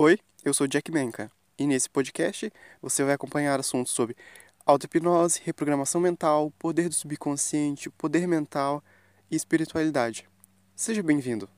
Oi, Eu sou Jack Menka e nesse podcast você vai acompanhar assuntos sobre auto-hipnose, reprogramação mental, poder do subconsciente, poder mental e espiritualidade. Seja bem-vindo!